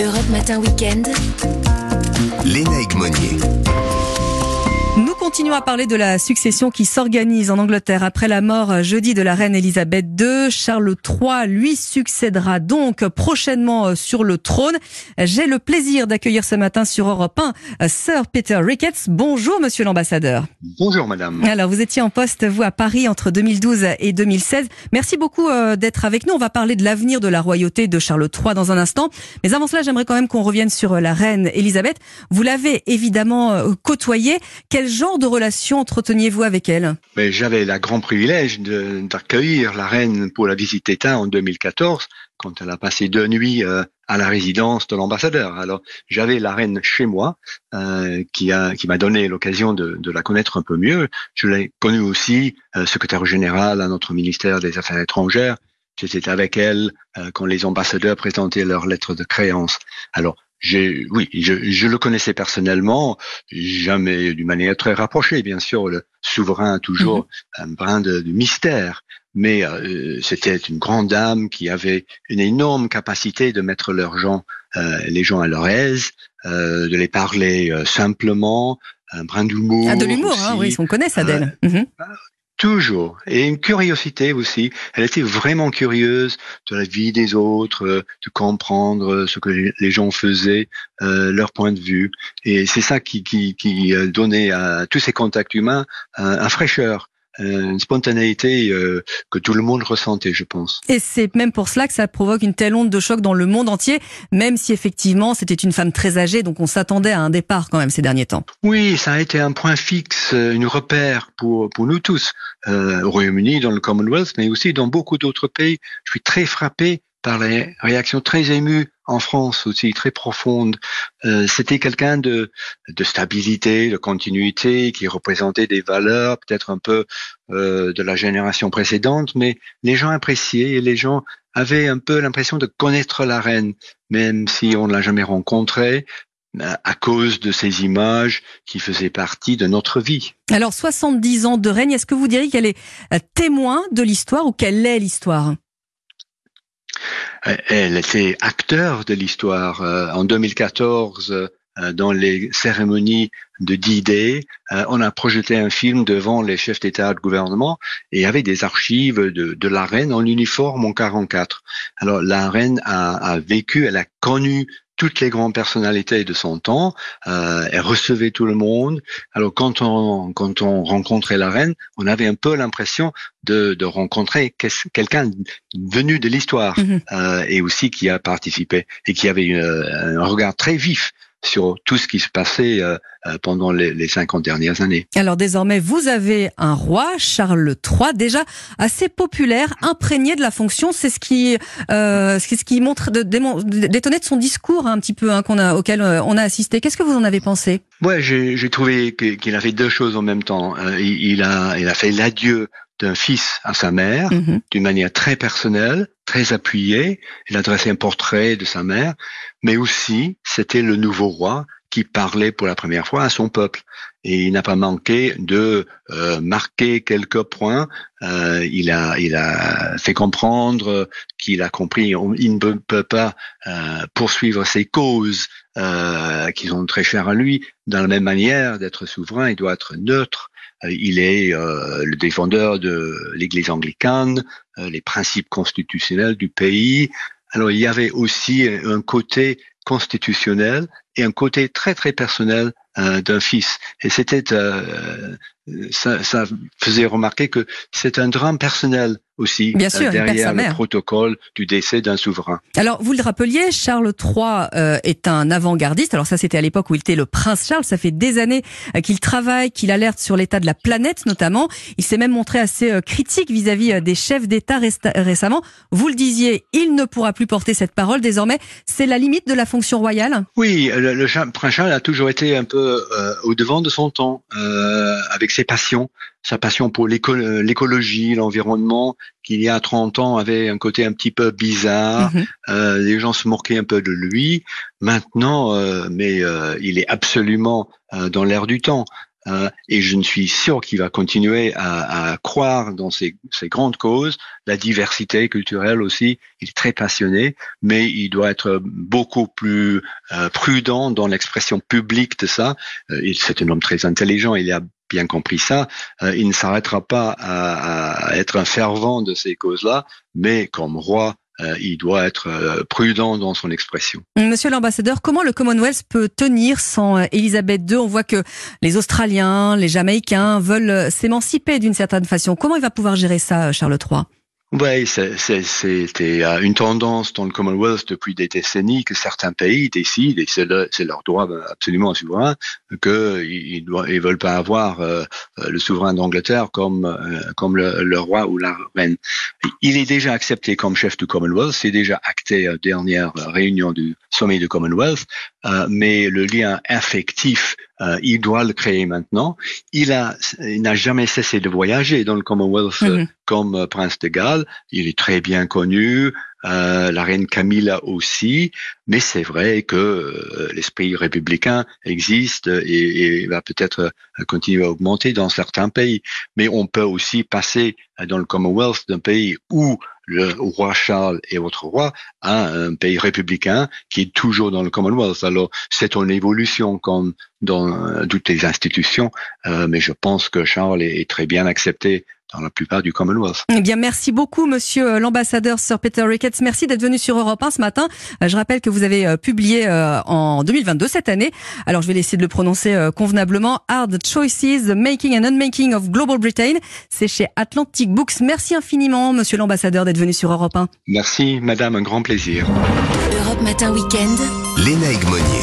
Europe Matin Weekend. Léna Monnier. Nous continuons à parler de la succession qui s'organise en Angleterre après la mort euh, jeudi de la reine Elisabeth II. Charles III lui succédera donc prochainement euh, sur le trône. J'ai le plaisir d'accueillir ce matin sur Europe 1 euh, Sir Peter Ricketts. Bonjour monsieur l'ambassadeur. Bonjour madame. Alors vous étiez en poste vous à Paris entre 2012 et 2016. Merci beaucoup d'être avec nous. On va parler de l'avenir de la royauté de Charles III dans un instant. Mais avant cela, j'aimerais quand même qu'on revienne sur la reine Elisabeth. Vous l'avez évidemment côtoyée. Quel genre de relation entreteniez-vous avec elle? Mais J'avais la grand privilège d'accueillir la reine pour la visite d'État en 2014, quand elle a passé deux nuits euh, à la résidence de l'ambassadeur. Alors j'avais la reine chez moi, euh, qui m'a donné l'occasion de, la connaître un peu mieux. Je l'ai connue aussi euh, secrétaire général à notre ministère des Affaires étrangères. J'étais avec elle quand les ambassadeurs présentaient leurs lettres de créance. Alors j'ai, oui, je, je, le connaissais personnellement, jamais d'une manière très rapprochée, bien sûr. Le souverain a toujours mhm. un brin de, mystère, mais euh, c'était une grande dame qui avait une énorme capacité de mettre leurs gens, euh, les gens à leur aise, euh, de les parler euh, simplement, un brin d'humour. Ah, de l'humour, hein, oui, on connaît ça d'elle. Mhm. Toujours. Et une curiosité aussi. Elle était vraiment curieuse de la vie des autres, euh, de comprendre ce que les gens faisaient, euh, leur point de vue. Et c'est ça qui, donnait à tous ces contacts humains un fraîcheur. Euh, une spontanéité euh, que tout le monde ressentait, je pense. Et c'est même pour cela que ça provoque une telle onde de choc dans le monde entier, même si effectivement c'était une femme très âgée, donc on s'attendait à un départ quand même ces derniers temps. Oui, ça a été un point fixe, euh, une repère pour, pour nous tous, euh, au Royaume-Uni, dans le Commonwealth, mais aussi dans beaucoup d'autres pays. Je suis très frappé par les réactions très émues en France aussi, très profondes. Euh, C'était quelqu'un de, stabilité, de continuité, qui représentait des valeurs peut-être un peu euh, de la génération précédente, mais les gens appréciaient et les gens avaient un peu l'impression de connaître la reine, même si on ne l'a jamais rencontrée à cause de ces images qui faisaient partie de notre vie. Alors, 70 ans de règne, est-ce que vous diriez qu'elle est euh, témoin de l'histoire ou qu'elle est l'histoire? Elle était acteur de l'histoire. Euh, en 2014, euh, dans les cérémonies de D-Day, euh, on a projeté un film devant les chefs d'État et de gouvernement et il y avait des archives de, de la reine en uniforme en 44. Alors la reine a, a vécu, elle a connu toutes les grandes personnalités de son temps. Euh, elle recevait tout le monde. Alors quand on quand on rencontrait la reine, on avait un peu l'impression de, de rencontrer quelqu'un venu de l'histoire mhm. euh, et aussi qui a participé et qui avait un regard très vif sur tout ce qui se passait euh, euh, pendant les, les 50 dernières années. Alors désormais, vous avez un roi, Charles III, déjà assez populaire, imprégné de la fonction. C'est ce qui, euh, c'est ce qui montre d'étonner de son discours un petit peu hein, qu'on a, auquel euh, on a assisté. Qu'est-ce que vous en avez pensé? Ouais, j'ai trouvé qu'il avait deux choses en même temps. il, il, a, il a fait l'adieu d'un fils à sa mère mhm. d'une manière très personnelle, très appuyée. Il adressait un portrait de sa mère, mais aussi c'était le nouveau roi qui parlait pour la première fois à son peuple. Et il n'a pas manqué de euh, marquer quelques points. Euh, il a, il a fait comprendre qu'il a compris. il ne peut pas euh, poursuivre ses causes qui sont très chères à lui dans la même manière d'être souverain. Il doit être neutre. il est le défendeur de l'Église anglicane, les principes constitutionnels du pays. Alors il y avait aussi un côté constitutionnel et un côté très très personnel euh, d'un fils. Et c'était euh, ça, ça, faisait remarquer que c'est un drame personnel aussi Bien sûr, derrière le protocole du décès d'un souverain. Alors vous le rappeliez, Charles III euh, est un avant-gardiste. Alors ça c'était à l'époque où il était le prince Charles. Ça fait des années euh, qu'il travaille, qu'il alerte sur l'état de la planète notamment. Il s'est même montré assez euh, critique vis-à-vis des chefs d'État récemment. Vous le disiez, il ne pourra plus porter cette parole désormais. C'est la limite de la fonction royale. Oui, le, prince Charles a toujours été un peu au devant de son temps avec ses passions sa passion pour l'écologie, l'environnement, qui il y a 30 ans avait un côté un petit peu bizarre. Mhm. Euh, les gens se moquaient un peu de lui. Maintenant, euh, mais euh, il est absolument dans l'air du temps. euh, et je ne suis sûr qu'il va continuer à, à croire dans ces, ces, grandes causes, la diversité culturelle aussi. Il est très passionné, mais il doit être beaucoup plus euh, prudent dans l'expression publique de ça. Euh, c'est un homme très intelligent, il a bien compris ça. Euh, il ne s'arrêtera pas à, être un fervent de ces causes-là, mais comme roi euh, il doit être euh, prudent dans son expression. Monsieur l'ambassadeur, comment le Commonwealth peut tenir sans euh, Elisabeth II On voit que les Australiens, les Jamaïcains veulent s'émanciper d'une certaine façon. Comment il va pouvoir gérer ça, Charles III oui, c'était une tendance dans le Commonwealth depuis des décennies que certains pays décident, et c'est leur droit absolument souverain, qu'ils ne veulent pas avoir euh, le souverain d'Angleterre comme, euh, comme le, roi ou la reine. Il est déjà accepté comme chef du Commonwealth, c'est déjà acté à la dernière réunion du sommet du Commonwealth, euh, mais le lien affectif euh, il doit le créer maintenant. Il a, il n'a jamais cessé de voyager dans le Commonwealth mhm. comme euh, prince de Galles. Il est très bien connu. Euh, la reine Camilla aussi, mais c'est vrai que euh, l'esprit républicain existe et, et va peut-être continuer à augmenter dans certains pays. Mais on peut aussi passer dans le Commonwealth d'un pays où le roi Charles est votre roi à un pays républicain qui est toujours dans le Commonwealth. Alors c'est une évolution comme dans euh, toutes les institutions, euh, mais je pense que Charles est très bien accepté dans la plupart du Commonwealth. Eh bien, merci beaucoup, monsieur euh, l'ambassadeur Sir Peter Ricketts. Merci d'être venu sur Europe 1 ce matin. Euh, je rappelle que vous avez euh, publié en 2022, cette année. Alors, je vais essayer de le prononcer convenablement. Hard Choices, The Making and Unmaking of Global Britain. C'est chez Atlantic Books. Merci infiniment, monsieur l'ambassadeur, d'être venu sur Europe 1. Merci, madame. Un grand plaisir. Europe Matin Weekend. Léna Egmonier.